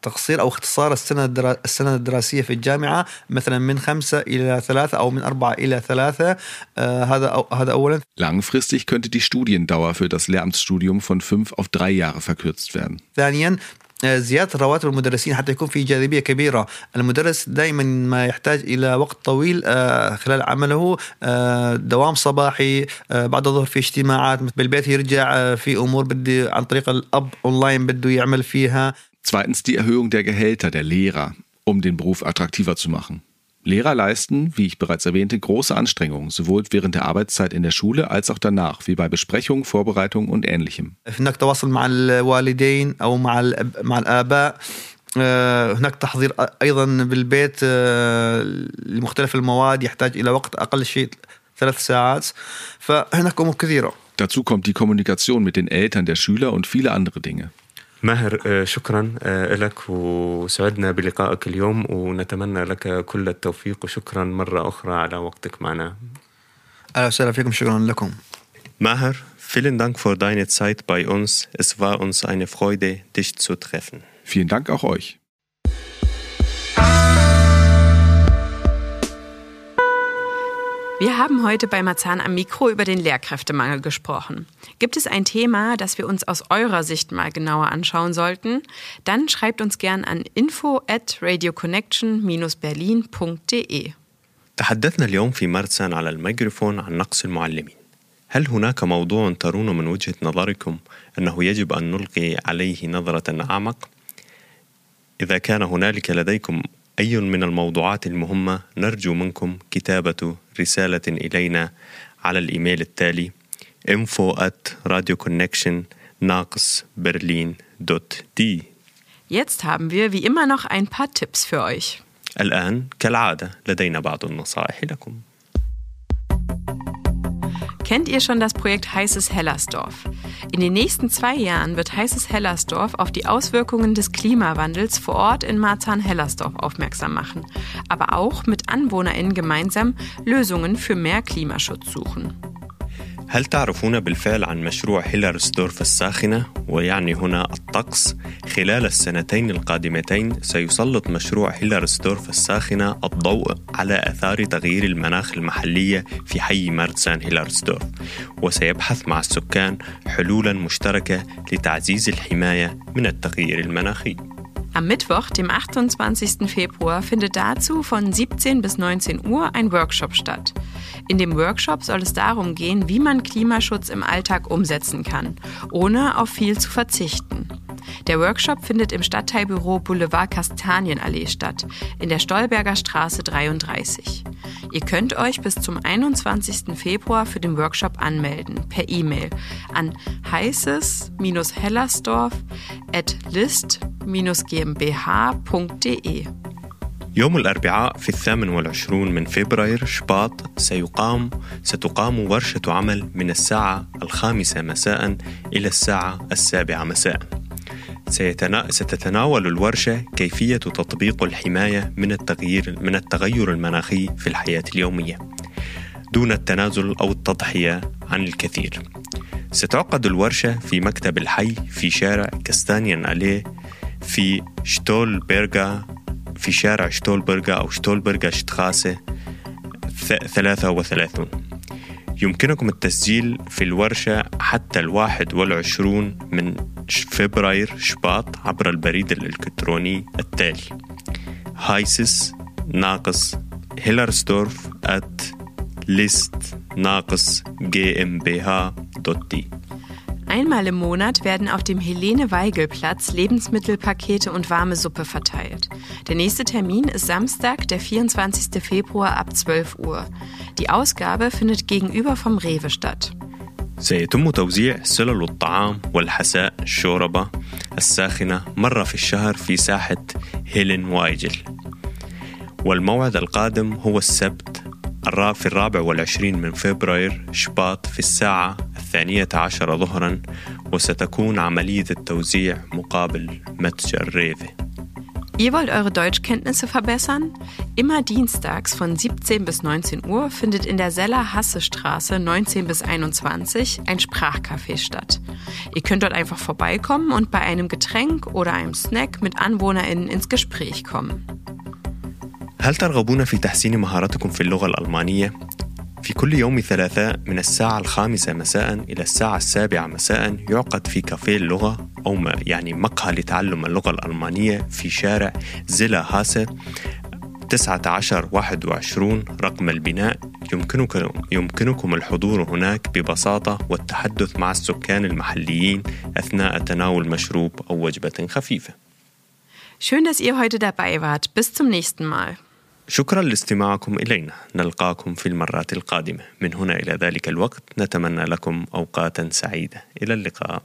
تقصير أو اختصار السنة السنة الدراسية في الجامعة مثلا من خمسة إلى ثلاثة أو من أربعة إلى ثلاثة هذا هذا أولا. Langfristig könnte die Studiendauer für das Lehramtsstudium von fünf auf drei Jahre verkürzt werden. ثانيا زيادة رواتب المدرسين حتى يكون في جاذبية كبيرة المدرس دائما ما يحتاج إلى وقت طويل خلال عمله دوام صباحي بعد الظهر في اجتماعات بالبيت يرجع في أمور بدي عن طريق الأب أونلاين بده يعمل فيها Zweitens die Erhöhung der Gehälter der Lehrer, um den Beruf attraktiver zu machen. Lehrer leisten, wie ich bereits erwähnte, große Anstrengungen, sowohl während der Arbeitszeit in der Schule als auch danach, wie bei Besprechungen, Vorbereitungen und ähnlichem. هناك تواصل مع الوالدين أو مع مع الآباء هناك تحضير أيضا بالبيت لمختلف المواد يحتاج إلى وقت أقل شيء ثلاث ساعات فهناك أمور كثيرة Dazu kommt die Kommunikation mit den Eltern der Schüler und viele andere Dinge. ماهر شكرا لك وسعدنا بلقائك اليوم ونتمنى لك كل التوفيق وشكرا مرة أخرى على وقتك معنا أهلا وسهلا فيكم شكرا لكم Maher, vielen Dank für deine Zeit bei uns. Es war uns eine Freude, dich zu treffen. Vielen Dank auch euch. Wir haben heute bei Marzahn am Mikro über den Lehrkräftemangel gesprochen. Gibt es ein Thema, das wir uns aus eurer Sicht mal genauer anschauen sollten? Dann schreibt uns gern an info at radioconnection-berlin.de. تحدثنا اليوم في مرسان على الميكروفون عن نقص المعلمين. هل هناك موضوع ترون من وجهة نظركم أنه يجب أن نلقي عليه نظرة أعمق؟ إذا كان هنالك لديكم أي من الموضوعات المهمة نرجو منكم كتابة رسالة إلينا على الإيميل التالي info at radioconnection ناقص برلين دوت دي Jetzt haben wir wie immer noch ein paar Tipps für euch. الآن كالعادة لدينا بعض النصائح لكم Kennt ihr schon das Projekt Heißes Hellersdorf? In den nächsten zwei Jahren wird Heißes Hellersdorf auf die Auswirkungen des Klimawandels vor Ort in Marzahn-Hellersdorf aufmerksam machen, aber auch mit AnwohnerInnen gemeinsam Lösungen für mehr Klimaschutz suchen. هل تعرفون بالفعل عن مشروع هيلارسدورف الساخنة؟ ويعني هنا الطقس؟ خلال السنتين القادمتين سيسلط مشروع هيلارسدورف الساخنة الضوء على آثار تغيير المناخ المحلية في حي مارتسان هيلارسدورف وسيبحث مع السكان حلولا مشتركة لتعزيز الحماية من التغيير المناخي. Am Mittwoch, dem 28. Februar, findet dazu von 17 bis 19 Uhr ein Workshop statt. In dem Workshop soll es darum gehen, wie man Klimaschutz im Alltag umsetzen kann, ohne auf viel zu verzichten. Der Workshop findet im Stadtteilbüro Boulevard Kastanienallee statt, in der Stolberger Straße 33. Ihr könnt euch bis zum 21. Februar für den Workshop anmelden, per E-Mail an heißes-hellersdorf at list-gmbh.de. يوم الأربعاء في الثامن والعشرون من فبراير شباط سيقام ستقام ورشة عمل من الساعة الخامسة مساء إلى الساعة السابعة مساء سيتنا... ستتناول الورشة كيفية تطبيق الحماية من التغيير من التغير المناخي في الحياة اليومية دون التنازل أو التضحية عن الكثير. ستعقد الورشة في مكتب الحي في شارع كاستانيان أليه في شتولبرغا في شارع شتولبرغا أو شتولبرغا شتخاسة 33 يمكنكم التسجيل في الورشة حتى الواحد والعشرون من فبراير شباط عبر البريد الإلكتروني التالي هايسس ناقص هيلرستورف at list ناقص gmbh.de Einmal im Monat werden auf dem Helene-Weigel-Platz Lebensmittelpakete und warme Suppe verteilt. Der nächste Termin ist Samstag, der 24. Februar ab 12 Uhr. Die Ausgabe findet gegenüber vom Rewe statt. سيتم توزيع سلل الطعام والحساء الشوربة الساخنة مرة في الشهر في ساحة هيلين وايجل. والموعد القادم هو السبت في الرابع والعشرين من فبراير شباط في الساعة الثانية عشر ظهرا وستكون عملية التوزيع مقابل متجر ريفي. Ihr wollt eure Deutschkenntnisse verbessern? Immer dienstags von 17 bis 19 Uhr findet in der Seller-Hasse-Straße 19 bis 21 ein Sprachcafé statt. Ihr könnt dort einfach vorbeikommen und bei einem Getränk oder einem Snack mit AnwohnerInnen ins Gespräch kommen. هل ترغبون في تحسين مهاراتكم في اللغة الألمانية؟ في كل يوم ثلاثاء من الساعة الخامسة مساء إلى الساعة السابعة مساء يعقد في كافيه اللغة أو يعني مقهى لتعلم اللغة الألمانية في شارع زيلا هاسة 19 21 رقم البناء يمكنكم يمكنكم الحضور هناك ببساطة والتحدث مع السكان المحليين أثناء تناول مشروب أو وجبة خفيفة. Schön, dass ihr heute dabei wart. Bis zum nächsten Mal. شكرا لاستماعكم إلينا. نلقاكم في المرات القادمة. من هنا إلى ذلك الوقت نتمنى لكم أوقاتا سعيدة. إلى اللقاء.